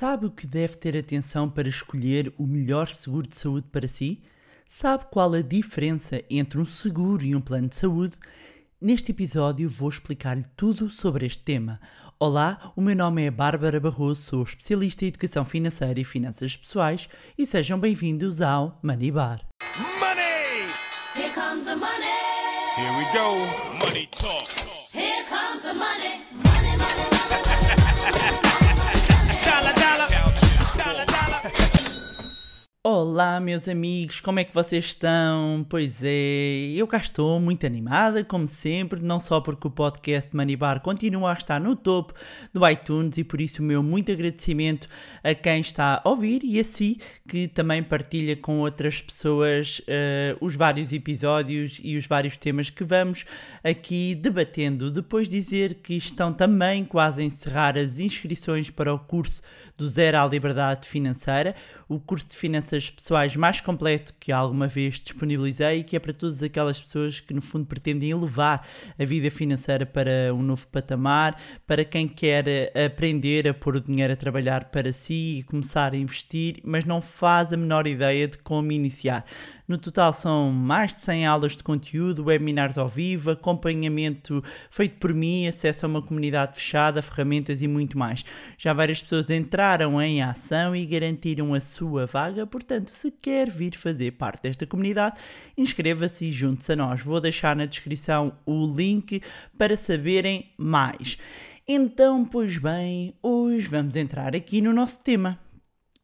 Sabe o que deve ter atenção para escolher o melhor seguro de saúde para si? Sabe qual a diferença entre um seguro e um plano de saúde? Neste episódio vou explicar-lhe tudo sobre este tema. Olá, o meu nome é Bárbara Barroso, sou especialista em educação financeira e finanças pessoais e sejam bem-vindos ao Money Bar. Money! Here comes the money. Here we go. Money talk. Here comes the money. Olá, meus amigos, como é que vocês estão? Pois é, eu cá estou muito animada, como sempre, não só porque o podcast Money Bar continua a estar no topo do iTunes e por isso o meu muito agradecimento a quem está a ouvir e a si que também partilha com outras pessoas eh, os vários episódios e os vários temas que vamos aqui debatendo. Depois dizer que estão também quase a encerrar as inscrições para o curso do Zero à Liberdade Financeira, o curso de finanças pessoais mais completo que alguma vez disponibilizei e que é para todas aquelas pessoas que no fundo pretendem elevar a vida financeira para um novo patamar, para quem quer aprender a pôr o dinheiro a trabalhar para si e começar a investir, mas não faz a menor ideia de como iniciar. No total são mais de 100 aulas de conteúdo, webinars ao vivo, acompanhamento feito por mim, acesso a uma comunidade fechada, ferramentas e muito mais. Já várias pessoas entraram em ação e garantiram a sua vaga, portanto, se quer vir fazer parte desta comunidade, inscreva-se e junte-se a nós. Vou deixar na descrição o link para saberem mais. Então, pois bem, hoje vamos entrar aqui no nosso tema.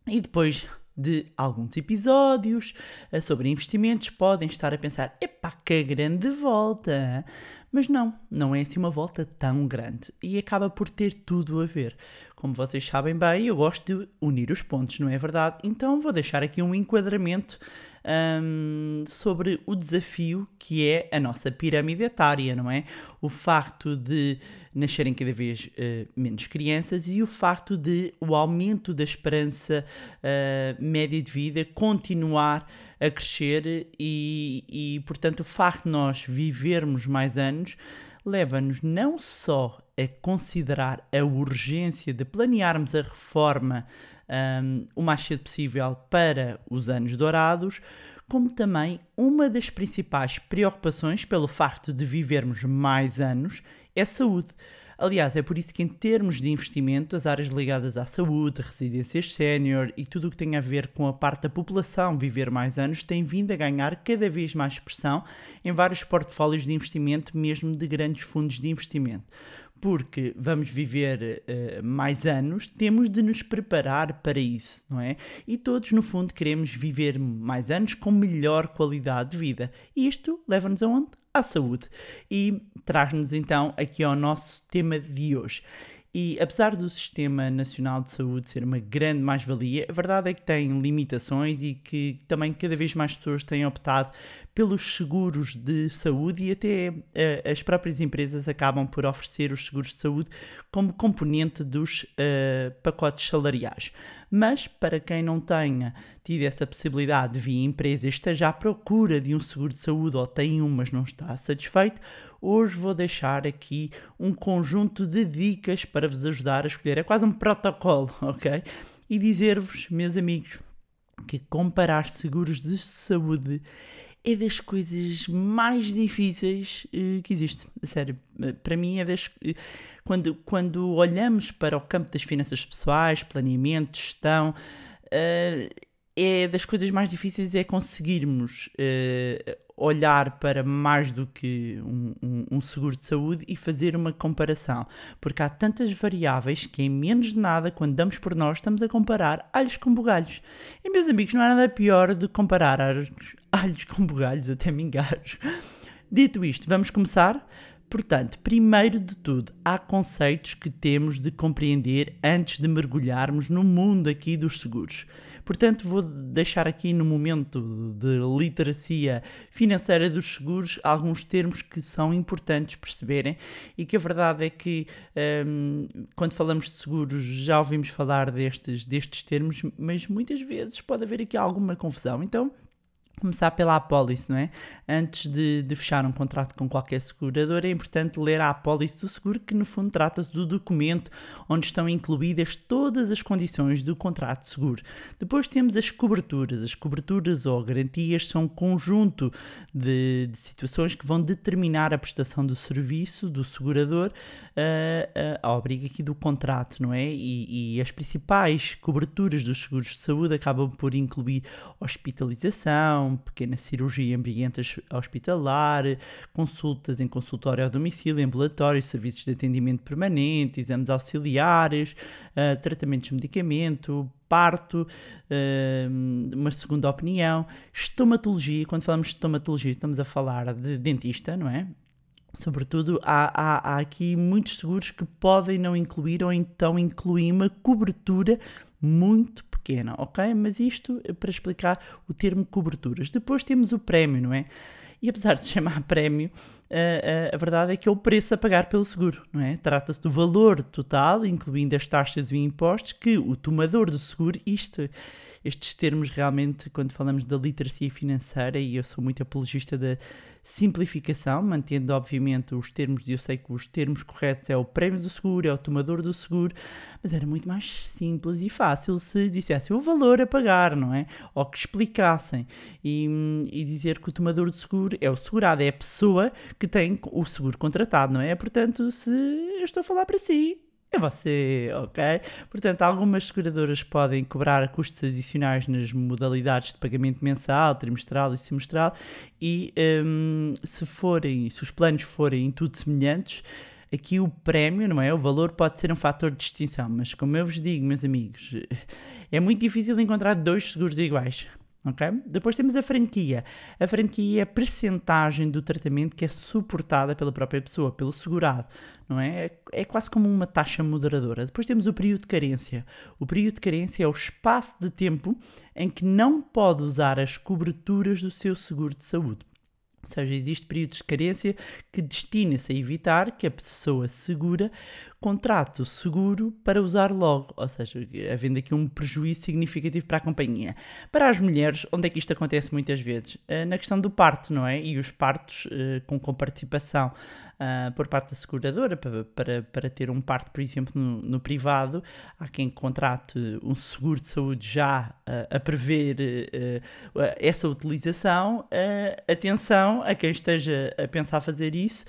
E depois de alguns episódios eh, sobre investimentos, podem estar a pensar: epá, que grande volta! Mas não, não é assim uma volta tão grande e acaba por ter tudo a ver. Como vocês sabem bem, eu gosto de unir os pontos, não é verdade? Então vou deixar aqui um enquadramento hum, sobre o desafio que é a nossa pirâmide etária, não é? O facto de nascerem cada vez eh, menos crianças e o facto de o aumento da esperança eh, média de vida continuar a crescer e, e, portanto, o facto de nós vivermos mais anos leva-nos não só a considerar a urgência de planearmos a reforma hum, o mais cedo possível para os anos dourados, como também uma das principais preocupações pelo facto de vivermos mais anos é saúde. Aliás, é por isso que, em termos de investimento, as áreas ligadas à saúde, residências sénior e tudo o que tem a ver com a parte da população viver mais anos têm vindo a ganhar cada vez mais expressão em vários portfólios de investimento, mesmo de grandes fundos de investimento. Porque vamos viver uh, mais anos, temos de nos preparar para isso, não é? E todos, no fundo, queremos viver mais anos com melhor qualidade de vida. E isto leva-nos aonde? à saúde. E traz-nos então aqui ao nosso tema de hoje. E apesar do Sistema Nacional de Saúde ser uma grande mais-valia, a verdade é que tem limitações e que também cada vez mais pessoas têm optado pelos seguros de saúde e até uh, as próprias empresas acabam por oferecer os seguros de saúde como componente dos uh, pacotes salariais. Mas para quem não tenha tido essa possibilidade via empresa e esteja à procura de um seguro de saúde ou tem um, mas não está satisfeito, hoje vou deixar aqui um conjunto de dicas para vos ajudar a escolher. É quase um protocolo, ok? E dizer-vos, meus amigos, que comparar seguros de saúde é das coisas mais difíceis uh, que existe. Sério, uh, para mim é das. Uh, quando, quando olhamos para o campo das finanças pessoais, planeamento, gestão, é das coisas mais difíceis é conseguirmos olhar para mais do que um, um, um, seguro de saúde e fazer uma comparação. Porque há tantas variáveis que, em menos de nada, quando damos por nós, estamos a comparar alhos com bugalhos. E, meus amigos, não há nada pior de comparar alhos, alhos com bugalhos, até me engajo. Dito isto, vamos começar? Portanto, primeiro de tudo, há conceitos que temos de compreender antes de mergulharmos no mundo aqui dos seguros. Portanto, vou deixar aqui no momento de literacia financeira dos seguros alguns termos que são importantes perceberem e que a verdade é que um, quando falamos de seguros já ouvimos falar destes, destes termos, mas muitas vezes pode haver aqui alguma confusão. Então, começar pela apólice, não é? Antes de, de, fechar um contrato com qualquer seguradora, é importante ler a apólice do seguro, que no fundo trata-se do documento onde estão incluídas todas as condições do contrato de seguro. Depois temos as coberturas. As coberturas ou garantias são um conjunto de, de situações que vão determinar a prestação do serviço do segurador uh, uh, ao abrigo aqui do contrato, não é? E, e as principais coberturas dos seguros de saúde acabam por incluir hospitalização, pequena cirurgia ambiente hospitalar, consultas em consultório ao domicílio, ambulatório, serviços de atendimento permanente, exames auxiliares, uh, tratamentos de medicamento, parto, uh, uma segunda opinião, estomatologia. Quando falamos de estomatologia, estamos a falar de dentista, não é? Sobretudo, há, há, há, aqui muitos seguros que podem não incluir ou então incluir uma cobertura muito pequena, ok? Mas isto é para explicar o termo coberturas. Depois temos o prémio, não é? E apesar de chamar prémio, a, a, a, verdade é que é o preço a pagar pelo seguro, não é? Trata-se do valor total, incluindo as taxas e impostos, que o tomador do seguro, isto estes termos realmente, quando falamos da literacia financeira, e eu sou muito apologista da simplificação, mantendo obviamente os termos, e eu sei que os termos corretos é o prémio do seguro, é o tomador do seguro, mas era muito mais simples e fácil se dissessem o valor a pagar, não é? Ou que explicassem e, e dizer que o tomador do seguro é o segurado, é a pessoa que tem o seguro contratado, não é? Portanto, se eu estou a falar para si, é você, ok? Portanto, algumas seguradoras podem cobrar custos adicionais nas modalidades de pagamento mensal, trimestral e semestral e um, se forem, se os planos forem em tudo semelhantes, aqui o prémio, não é? O valor pode ser um fator de distinção, mas como eu vos digo, meus amigos, é muito difícil encontrar dois seguros iguais. Okay? Depois temos a franquia. A franquia é a percentagem do tratamento que é suportada pela própria pessoa, pelo segurado, não é? É quase como uma taxa moderadora. Depois temos o período de carência. O período de carência é o espaço de tempo em que não pode usar as coberturas do seu seguro de saúde. Ou seja, existe períodos de carência que destina-se a evitar que a pessoa segura contrate o seguro para usar logo, ou seja, havendo aqui um prejuízo significativo para a companhia. Para as mulheres, onde é que isto acontece muitas vezes? Eh, na questão do parto, não é? E os partos eh, com comparticipação uh, por parte da seguradora para, para, para ter um parto, por exemplo, no, no privado, há quem contrate um seguro de saúde já uh, a prever uh, essa utilização. atenção a quem esteja a pensar fazer isso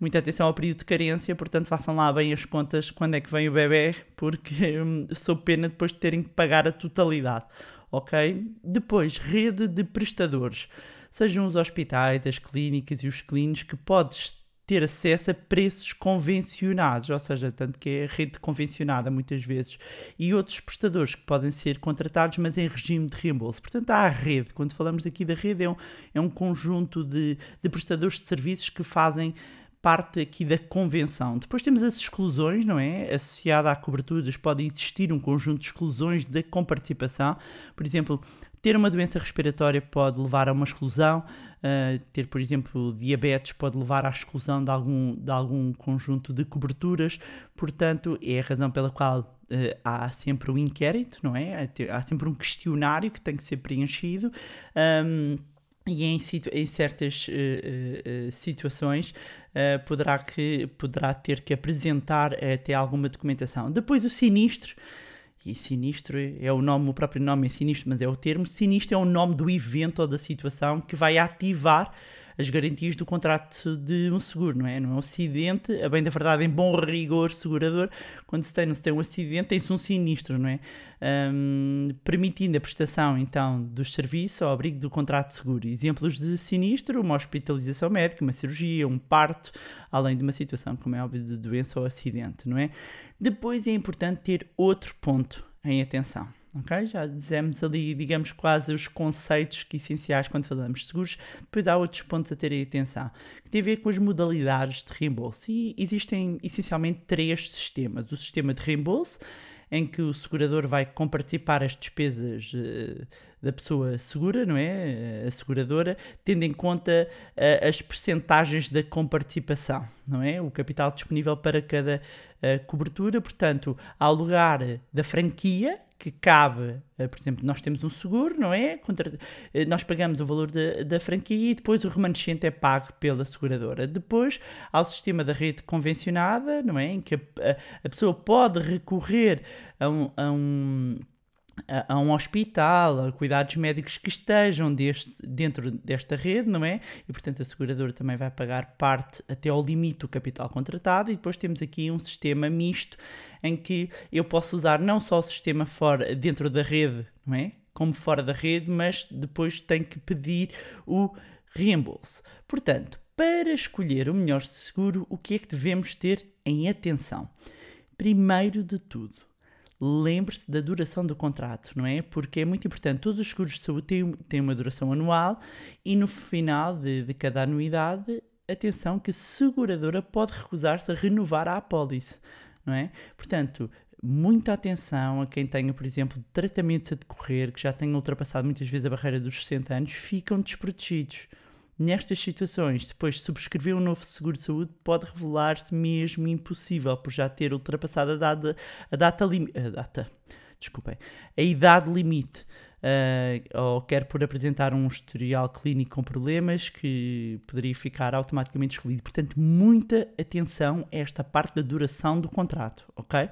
muita atenção ao período de carência, portanto façam lá bem as contas quando é que vem o bebê, porque hum, sou pena depois de terem que pagar a totalidade, ok? Depois, rede de prestadores, sejam os hospitais, as clínicas e os clínicos que podes ter acesso a preços convencionados, ou seja, tanto que é rede convencionada muitas vezes, e outros prestadores que podem ser contratados, mas em regime de reembolso. Portanto, há a rede. Quando falamos aqui da rede, é um, é um conjunto de, de prestadores de serviços que fazem parte aqui da convenção. Depois temos as exclusões, não é? Associada a coberturas, pode existir um conjunto de exclusões da comparticipação. Por exemplo, ter uma doença respiratória pode levar a uma exclusão, uh, ter, por exemplo, diabetes pode levar à exclusão de algum, de algum conjunto de coberturas, portanto, é a razão pela qual uh, há sempre um inquérito, não é? Há sempre um questionário que tem que ser preenchido. Um, e em, em certas uh, uh, situações poderá, que, poderá ter que apresentar até alguma documentação. Depois o sinistro, e sinistro é o nome, o próprio nome é sinistro, mas é o termo. Sinistro é o nome do evento ou da situação que vai ativar as garantias do contrato de um seguro, não é? Não é um acidente, a bem da verdade, em bom rigor segurador, quando se tem, não se tem um acidente, tem-se um sinistro, não é? Um, permitindo a prestação, então, dos serviços ao abrigo do contrato de seguro. Exemplos de sinistro, uma hospitalização médica, uma cirurgia, um parto, além de uma situação, como é óbvio, de doença ou acidente, não é? Depois é importante ter outro ponto em atenção Já dizemos ali, digamos, quase os conceitos que essenciais quando falamos de seguros. Depois há outros pontos a terem atenção, que tem a ver com as modalidades de reembolso. E existem essencialmente três sistemas. O sistema de reembolso, em que o segurador vai compartilhar as despesas uh, da pessoa segura, não é? A seguradora, tendo em conta uh, as percentagens da comparticipação, não é? O capital disponível para cada uh, cobertura. Portanto, ao lugar da franquia, que cabe, eh, por exemplo, nós temos um seguro, não é? Contra- eh, nós pagamos o valor da, da franquia e depois o remanescente é pago pela seguradora. Depois há o sistema da rede convencionada, não é? Em que a, a- pessoa pode recorrer a um- a um a, um hospital, a cuidados médicos que estejam deste, dentro desta rede, não é? E portanto a seguradora também vai pagar parte até ao limite do capital contratado e depois temos aqui um sistema misto em que eu posso usar não só o sistema fora, dentro da rede, não é? Como fora da rede, mas depois tenho que pedir o reembolso. Portanto, para escolher o melhor seguro, o que é que devemos ter em atenção? Primeiro de tudo, lembre-se da duração do contrato, não é? Porque é muito importante. Todos os seguros de saúde têm, têm uma duração anual e no final de, de cada anuidade, atenção que a seguradora pode recusar-se a renovar a apólice, não é? Portanto, muita atenção a quem tenha, por exemplo, tratamentos a decorrer, que já tenham ultrapassado muitas vezes a barreira dos 60 anos, ficam desprotegidos. Nestas situações, depois de subscrever um novo seguro de saúde, pode revelar-se mesmo impossível por já ter ultrapassado a data, a data, a data desculpem, a idade limite, ah, ou quer por apresentar um historial clínico com problemas que poderia ficar automaticamente excluído. Portanto, muita atenção a esta parte da duração do contrato, ok?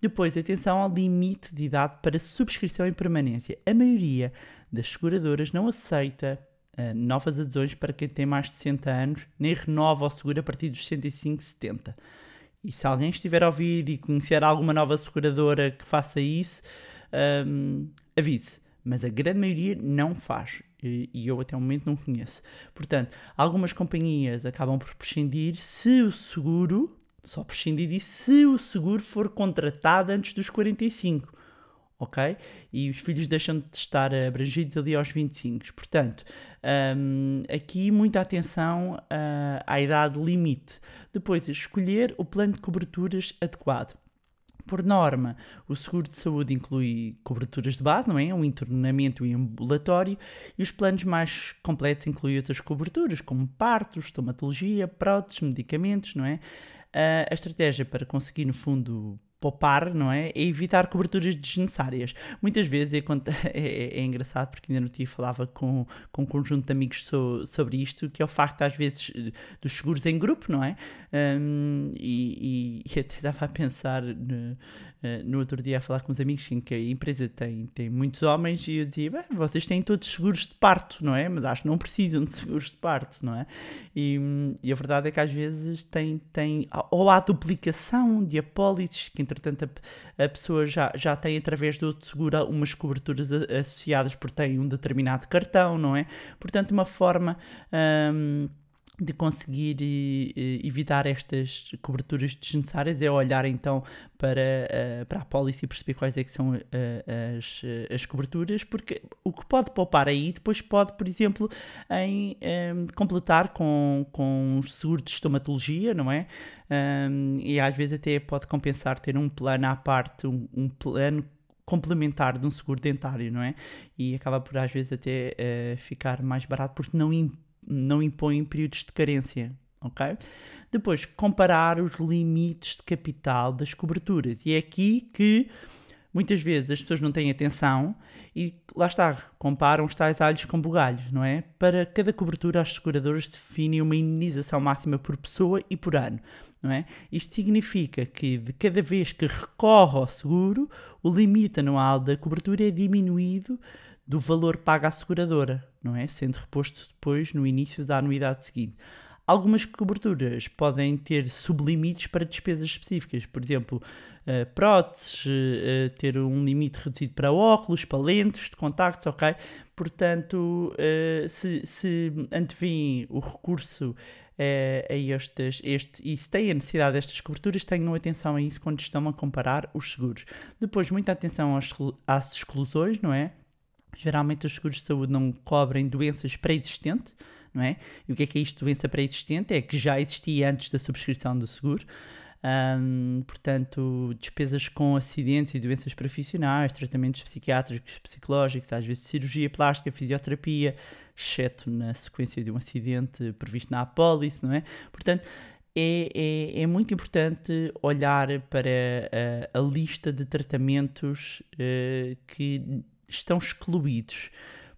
Depois, atenção ao limite de idade para subscrição em permanência. A maioria das seguradoras não aceita ah, novas adesões para quem tem mais de 60 anos, nem renova o seguro a partir dos 65, 70. E se alguém estiver a ouvir e conhecer alguma nova seguradora que faça isso, hum, avise. Mas a grande maioria não faz. E e eu até o momento não conheço. Portanto, algumas companhias acabam por prescindir se o seguro, só prescindir disso, se o seguro for contratado antes dos 45 ok? E os filhos deixam de estar abrangidos ali aos 25. Portanto, hum, aqui muita atenção ah, à idade limite. Depois, escolher o plano de coberturas adequado. Por norma, o seguro de saúde inclui coberturas de base, não é? Um internamento e ambulatório, e os planos mais completos incluem outras coberturas, como partos, estomatologia, próteses, medicamentos, não é? Ah, a estratégia para conseguir, no fundo, poupar, não é? É evitar coberturas desnecessárias. Muitas vezes é, é- é engraçado, porque ainda no dia falava com, com um conjunto de amigos so- sobre isto, que é o facto, às vezes, dos seguros em grupo, não é? Hum, e, e- e até estava a pensar no, eh, no outro dia a falar com uns amigos em que a empresa tem, tem muitos homens e eu dizia, bem, vocês têm todos seguros de parto, não é? Mas acho que não precisam de seguros de parto, não é? E, e a verdade é que às vezes tem, tem ou há duplicação de apólices, que entretanto a, a pessoa já, já tem através do outro seguro umas coberturas associadas porque tem um determinado cartão, não é? Portanto, uma forma hum, de conseguir eh, eh, evitar estas coberturas desnecessárias é olhar então para, eh, para a pólice e perceber quais é que são as, as coberturas, porque o que pode poupar aí depois pode, por exemplo, em em completar com, com um seguro de estomatologia, não é? Ahm, e às vezes até pode compensar ter um plano à parte, um, um plano complementar de um seguro dentário, não é? E acaba por às vezes até eh, ficar mais barato porque não, im- não impõe períodos de carência, ok? Depois, comparar os limites de capital das coberturas. E é aqui que muitas vezes as pessoas não têm atenção e lá está, comparam os tais alhos com bugalhos, não é? Para cada cobertura, as seguradoras definem uma indenização máxima por pessoa e por ano, não é? Isto significa que de cada vez que recorre ao seguro, o limite anual da cobertura é diminuído do valor pago à seguradora, não é? Sendo reposto depois no início da anuidade seguinte. Algumas coberturas podem ter sublimites para despesas específicas, por exemplo, eh, próteses, eh, ter um limite reduzido para óculos, para lentes de contactos, ok? Portanto, eh, se, se antevêm o recurso a estes, este, e se têm a necessidade destas coberturas, tenham atenção a isso quando estão a comparar os seguros. Depois, muita atenção às, às exclusões, não é? Geralmente os seguros de saúde não cobrem doenças pré-existentes, não é? E o que é que é isto, doença pré-existente? É que já existia antes da subscrição do seguro. Ahm, portanto, despesas com acidentes e doenças profissionais, tratamentos psiquiátricos, psicológicos, às vezes cirurgia plástica, fisioterapia, exceto na sequência de um acidente previsto na apólice, não é? Portanto, é, é, é muito importante olhar para a, a lista de tratamentos eh, que estão excluídos,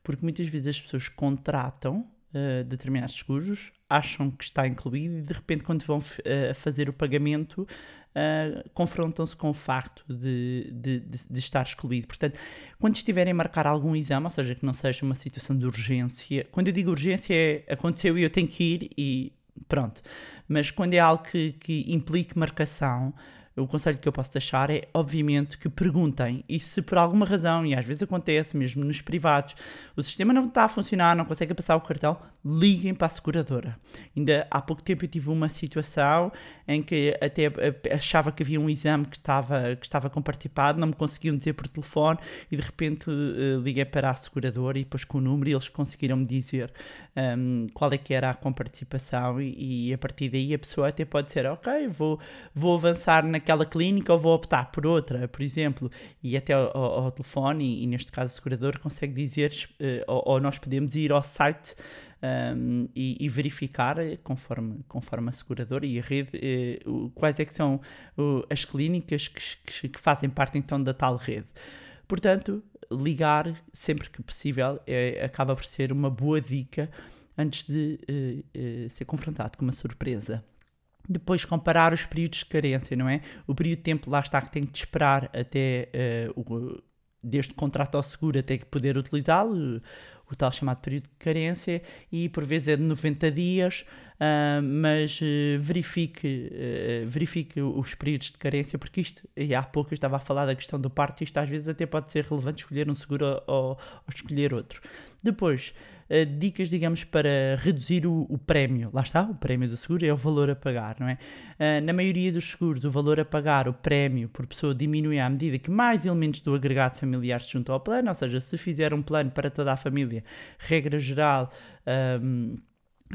porque muitas vezes as pessoas contratam eh, determinados seguros, acham que está incluído e de repente, quando vão eh, fazer o pagamento, eh, confrontam-se com o facto de, de, de, de estar excluído. Portanto, quando estiverem a marcar algum exame, ou seja, que não seja uma situação de urgência, quando eu digo urgência é aconteceu e eu tenho que ir e pronto. Mas quando é algo que, que implique marcação, o conselho que eu posso deixar é, obviamente, que perguntem. E se por alguma razão, e às vezes acontece mesmo nos privados, o sistema não está a funcionar, não consegue passar o cartão, liguem para a seguradora. Ainda há pouco tempo eu tive uma situação em que até eh, achava que havia um exame que estava, que estava comparticipado, não me conseguiam dizer por telefone e de repente eh, liguei para a seguradora e depois com o número eles conseguiram me dizer um, qual é que era a comparticipação e, e, a partir daí a pessoa até pode dizer, ok, vou, vou avançar naquela clínica ou vou optar por outra, por exemplo, e até ao, ao telefone e, neste caso o segurador consegue dizer, uh, ou, ou nós podemos ir ao site um, e, e, verificar conforme, conforme a seguradora e a rede uh, quais é que são uh, as clínicas que, que, fazem parte então da tal rede. Portanto, ligar sempre que possível é, acaba por ser uma boa dica antes de uh, ser confrontado com uma surpresa. Depois comparar os períodos de carência, não é? O período de tempo lá está que tem que esperar até desde o contrato ao seguro até que poder utilizá-lo o tal chamado período de carência, e por vezes é de 90 dias, uh, mas uh, verifique, uh, verifique os períodos de carência, porque isto, e há pouco eu estava a falar da questão do parto, isto às vezes até pode ser relevante escolher um seguro ou, ou escolher outro. Depois, uh, dicas, digamos, para reduzir o, o, prémio. Lá está, o prémio do seguro é o valor a pagar, não é? Uh, na maioria dos seguros, o valor a pagar, o prémio por pessoa diminui à medida que mais elementos do agregado familiar se juntam ao plano, ou seja, se fizer um plano para toda a família, regra geral. Um,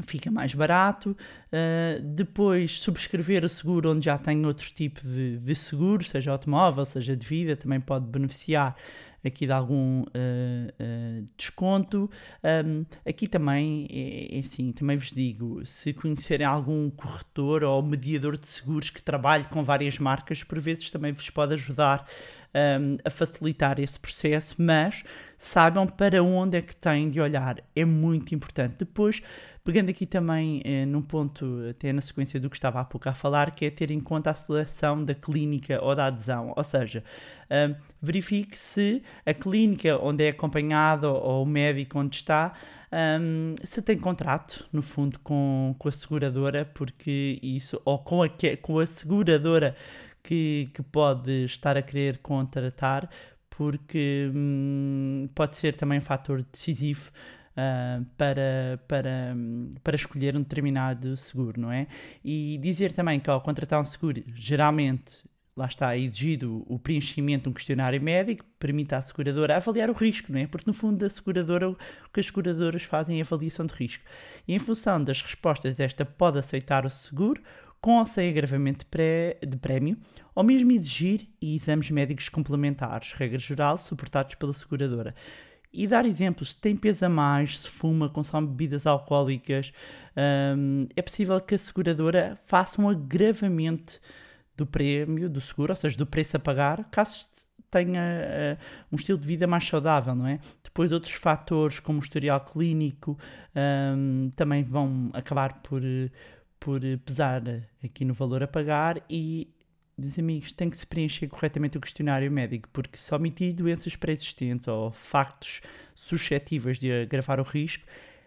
fica mais barato. Uh, depois, subscrever o seguro onde já tem outro tipo de, de seguro, seja automóvel, seja de vida, também pode beneficiar aqui de algum uh, uh, desconto. Um, aqui também, é, é, assim, também vos digo, se conhecerem algum corretor ou mediador de seguros que trabalhe com várias marcas, por vezes também vos pode ajudar um, a facilitar esse processo, mas saibam para onde é que têm de olhar. É muito importante. Depois, pegando aqui também eh, num ponto, até na sequência do que estava há pouco a falar, que é ter em conta a seleção da clínica ou da adesão. Ou seja, um, verifique se a clínica onde é acompanhado ou o médico onde está. Um, se tem contrato, no fundo, com, com a seguradora, porque isso, ou com a, com a seguradora que, que pode estar a querer contratar, porque hum, pode ser também um fator decisivo uh, para, para, para escolher um determinado seguro, não é? E dizer também que ao contratar um seguro, geralmente lá está exigido o preenchimento de um questionário médico, permite à seguradora avaliar o risco, não é? Porque no fundo da seguradora, o que as seguradoras fazem é avaliação de risco. E em função das respostas desta pode aceitar o seguro com ou sem agravamento de prémio, ou mesmo exigir exames médicos complementares, regra geral, suportados pela seguradora. E dar exemplos, se tem peso a mais, se fuma, consome bebidas alcoólicas, hum, é possível que a seguradora faça um agravamento do prémio, do seguro, ou seja, do preço a pagar, caso tenha uh, um estilo de vida mais saudável, não é? Depois outros fatores, como o historial clínico, um, também vão acabar por, por pesar aqui no valor a pagar e dos amigos, tem que se preencher corretamente o questionário médico, porque se omitir doenças pré-existentes ou factos suscetíveis de agravar o risco,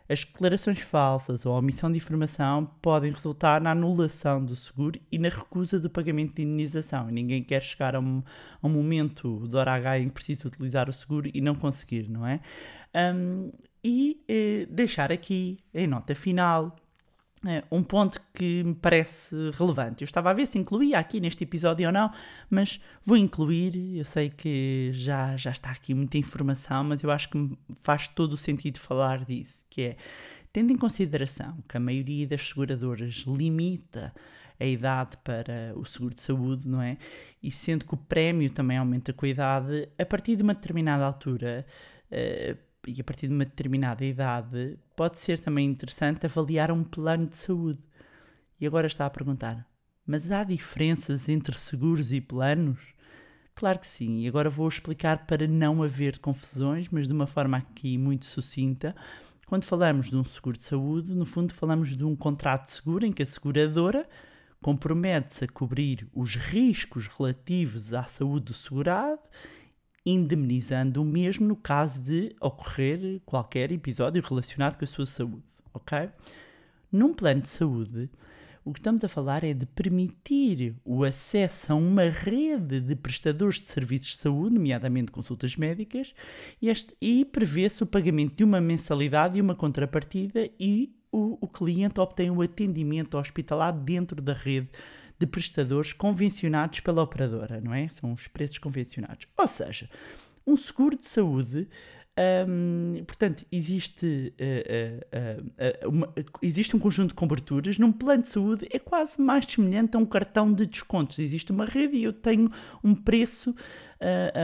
as declarações falsas ou a omissão de informação podem resultar na anulação do seguro e na recusa do pagamento de indenização. Ninguém quer chegar a um, a um momento do hora H em que precisa utilizar o seguro e não conseguir, não é? Um, e eh, deixar aqui, em nota final, um ponto que me parece relevante. Eu estava a ver se incluía aqui neste episódio ou não, mas vou incluir. Eu sei que já, já está aqui muita informação, mas eu acho que faz todo o sentido falar disso, que é, tendo em consideração que a maioria das seguradoras limita a idade para o seguro de saúde, não é? E sendo que o prémio também aumenta com a idade, a partir de uma determinada altura, uh, e a partir de uma determinada idade, pode ser também interessante avaliar um plano de saúde. E agora está a perguntar: mas há diferenças entre seguros e planos? Claro que sim, e agora vou explicar para não haver confusões, mas de uma forma aqui muito sucinta. Quando falamos de um seguro de saúde, no fundo falamos de um contrato de seguro em que a seguradora compromete-se a cobrir os riscos relativos à saúde do segurado, indemnizando o mesmo no caso de ocorrer qualquer episódio relacionado com a sua saúde, ok? Num plano de saúde, o que estamos a falar é de permitir o acesso a uma rede de prestadores de serviços de saúde, nomeadamente consultas médicas, e, este- e prevê-se o pagamento de uma mensalidade e uma contrapartida e o, o cliente obtém o atendimento hospitalar dentro da rede de prestadores convencionados pela operadora, não é? São os preços convencionados. Ou seja, um seguro de saúde Hum, portanto, existe, eh, eh, eh, uma- existe um conjunto de coberturas. Num plano de saúde é quase mais semelhante a um cartão de descontos. Existe uma rede e eu tenho um preço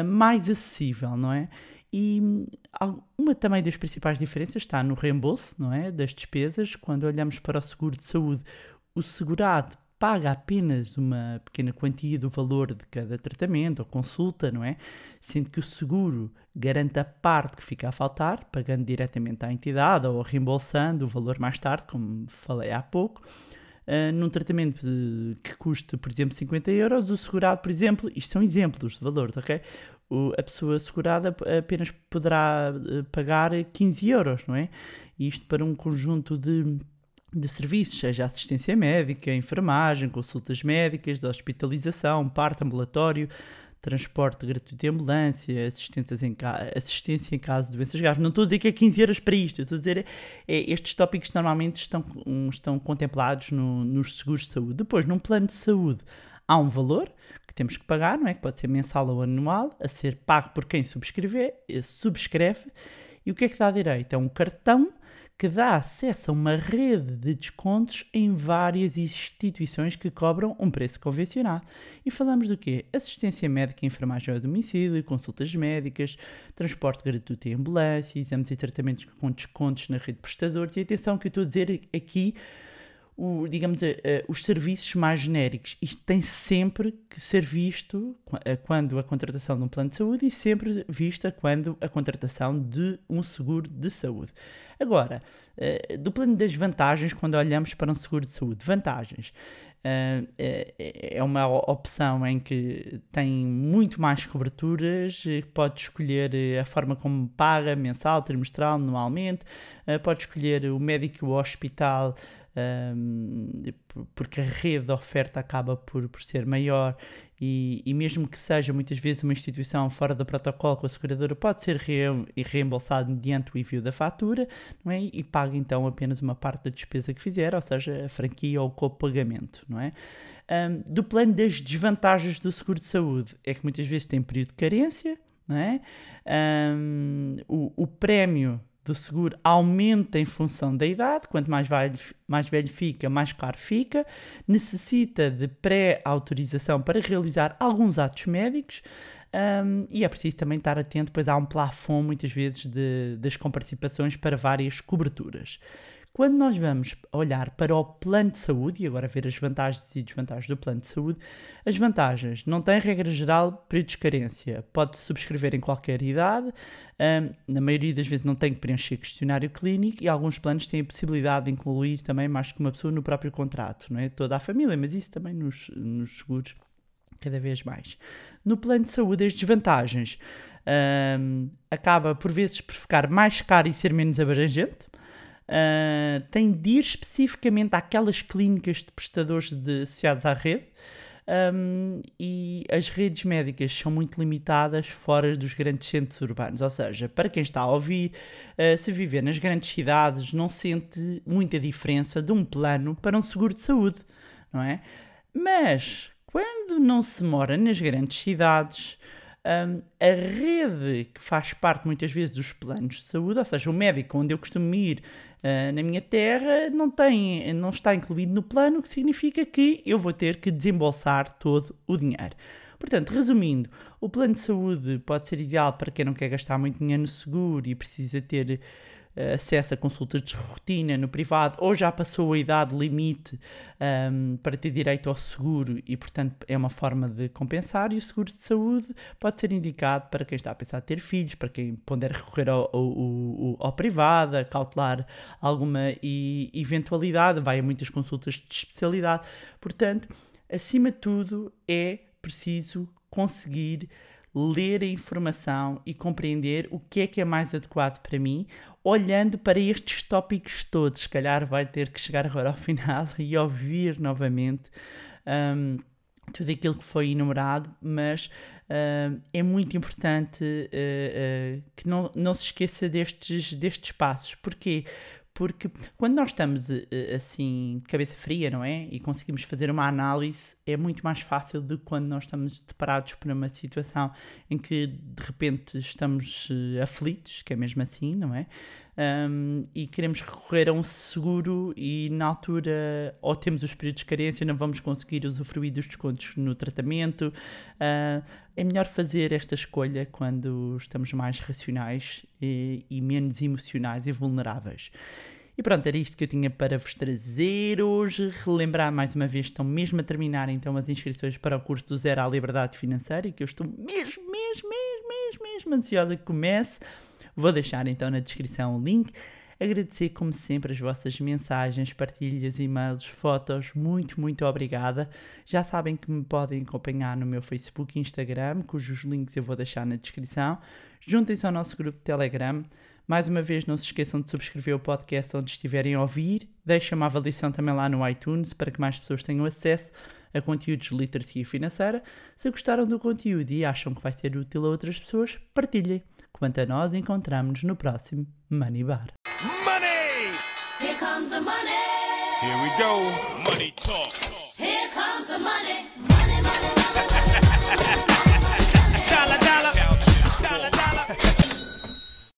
mais acessível, não é? E hum, uma também das principais diferenças está no reembolso, não é? Das despesas. Quando olhamos para o seguro de saúde, o segurado paga apenas uma pequena quantia do valor de cada tratamento ou consulta, não é? Sendo que o seguro garante a parte que fica a faltar, pagando diretamente à entidade ou reembolsando o valor mais tarde, como falei há pouco. Uh, num tratamento de- que custe, por exemplo, 50 euros, o segurado, por exemplo, isto são exemplos de valores, ok? O- a pessoa segurada apenas poderá eh, pagar 15 euros, não é? Isto para um conjunto de, de serviços, seja assistência médica, enfermagem, consultas médicas, de hospitalização, parto ambulatório, transporte gratuito de ambulância, assistências em assistência em caso de doenças graves. Não estou a dizer que é 15 euros para isto, estou a dizer é, estes tópicos normalmente estão, um, estão contemplados no- nos seguros de saúde. Depois, num plano de saúde, há um valor que temos que pagar, não é? Que pode ser mensal ou anual, a ser pago por quem subscrever, eh, subscreve. E o que é que dá direito? É um cartão que dá acesso a uma rede de descontos em várias instituições que cobram um preço convencional. E falamos do quê? Assistência médica e enfermagem ao domicílio, consultas médicas, transporte gratuito em ambulância, exames e tratamentos com descontos na rede de prestadores. E atenção que eu estou a dizer aqui o, digamos, eh, eh, os serviços mais genéricos. Isto tem sempre que ser visto eh, quando a contratação de um plano de saúde e sempre vista quando a contratação de um seguro de saúde. Agora, do plano das vantagens, quando olhamos para um seguro de saúde, vantagens. é uma opção em que tem muito mais coberturas, pode escolher a forma como paga, mensal, trimestral, anualmente, pode escolher o médico e o hospital por- porque a rede de oferta acaba por, por ser maior e, e mesmo que seja muitas vezes uma instituição fora do protocolo com a seguradora, pode ser re- reembolsado mediante o envio da fatura não é? e paga então apenas uma parte da despesa que fizer, ou seja, a franquia ou o copagamento. Não é? Um, do plano das desvantagens do seguro de saúde é que muitas vezes tem período de carência, não é? Um, o, o prémio do seguro aumenta em função da idade, quanto mais velho, mais velho fica, mais caro fica, necessita de pré-autorização para realizar alguns atos médicos um, e é preciso também estar atento, pois há um plafond muitas vezes de, das comparticipações para várias coberturas. Quando nós vamos olhar para o plano de saúde, e agora ver as vantagens e desvantagens do plano de saúde, as vantagens não tem regra geral períodos de carência, pode subscrever em qualquer idade, hum, na maioria das vezes não tem que preencher questionário clínico e alguns planos têm a possibilidade de incluir também mais que uma pessoa no próprio contrato, não é? Toda a família, mas isso também nos, nos seguros cada vez mais. No plano de saúde, as desvantagens hum, acaba por vezes por ficar mais caro e ser menos abrangente. Uh, tem de ir especificamente àquelas clínicas de prestadores de, associados à rede um, e as redes médicas são muito limitadas fora dos grandes centros urbanos. Ou seja, para quem está a ouvir, uh, se viver nas grandes cidades, não sente muita diferença de um plano para um seguro de saúde, não é? Mas quando não se mora nas grandes cidades, um, a rede que faz parte muitas vezes dos planos de saúde, ou seja, o médico onde eu costumo ir uh, na minha terra, não, tem, não está incluído no plano, o que significa que eu vou ter que desembolsar todo o dinheiro. Portanto, resumindo, o plano de saúde pode ser ideal para quem não quer gastar muito dinheiro no seguro e precisa ter acesso a consultas de rotina no privado ou já passou a idade limite um, para ter direito ao seguro e, portanto, é uma forma de compensar. E o seguro de saúde pode ser indicado para quem está a pensar ter filhos, para quem ponder recorrer ao, ao, ao, ao privado, a cautelar alguma eventualidade, vai a muitas consultas de especialidade. Portanto, acima de tudo, é preciso conseguir ler a informação e compreender o que é que é mais adequado para mim, olhando para estes tópicos todos. Se calhar vai ter que chegar agora ao final e ouvir novamente um, tudo aquilo que foi enumerado, mas uh, é muito importante uh, uh, que não, não se esqueça destes, destes passos. Porquê? Porque quando nós estamos eh, assim, de cabeça fria, não é? E conseguimos fazer uma análise, é muito mais fácil do que quando nós estamos deparados por uma situação em que de repente estamos uh, aflitos, que é mesmo assim, não é? Um, e queremos recorrer a um seguro e na altura ou temos os períodos de carência, não vamos conseguir usufruir dos descontos no tratamento. Uh, é melhor fazer esta escolha quando estamos mais racionais e, e menos emocionais e vulneráveis. E pronto, era isto que eu tinha para vos trazer hoje. Relembrar mais uma vez, estão mesmo a terminar então as inscrições para o curso do Zero à Liberdade Financeira e que eu estou mesmo, mesmo, mesmo, mesmo, mesmo ansiosa que comece. Vou deixar então na descrição o link. Agradecer, como sempre, as vossas mensagens, partilhas, e-mails, fotos. Muito, muito obrigada. Já sabem que me podem acompanhar no meu Facebook e Instagram, cujos links eu vou deixar na descrição. Juntem-se ao nosso grupo de Telegram. Mais uma vez, não se esqueçam de subscrever o podcast onde estiverem a ouvir. Deixem uma avaliação também lá no iTunes para que mais pessoas tenham acesso a conteúdos de literacia financeira. Se gostaram do conteúdo e acham que vai ser útil a outras pessoas, partilhem. Quanto a nós, encontramos-nos no próximo Money Bar. Money! Here comes the money. Here we go. Money talk. Here comes the money. Money, money, money. Dollar, dollar. Dollar, dollar.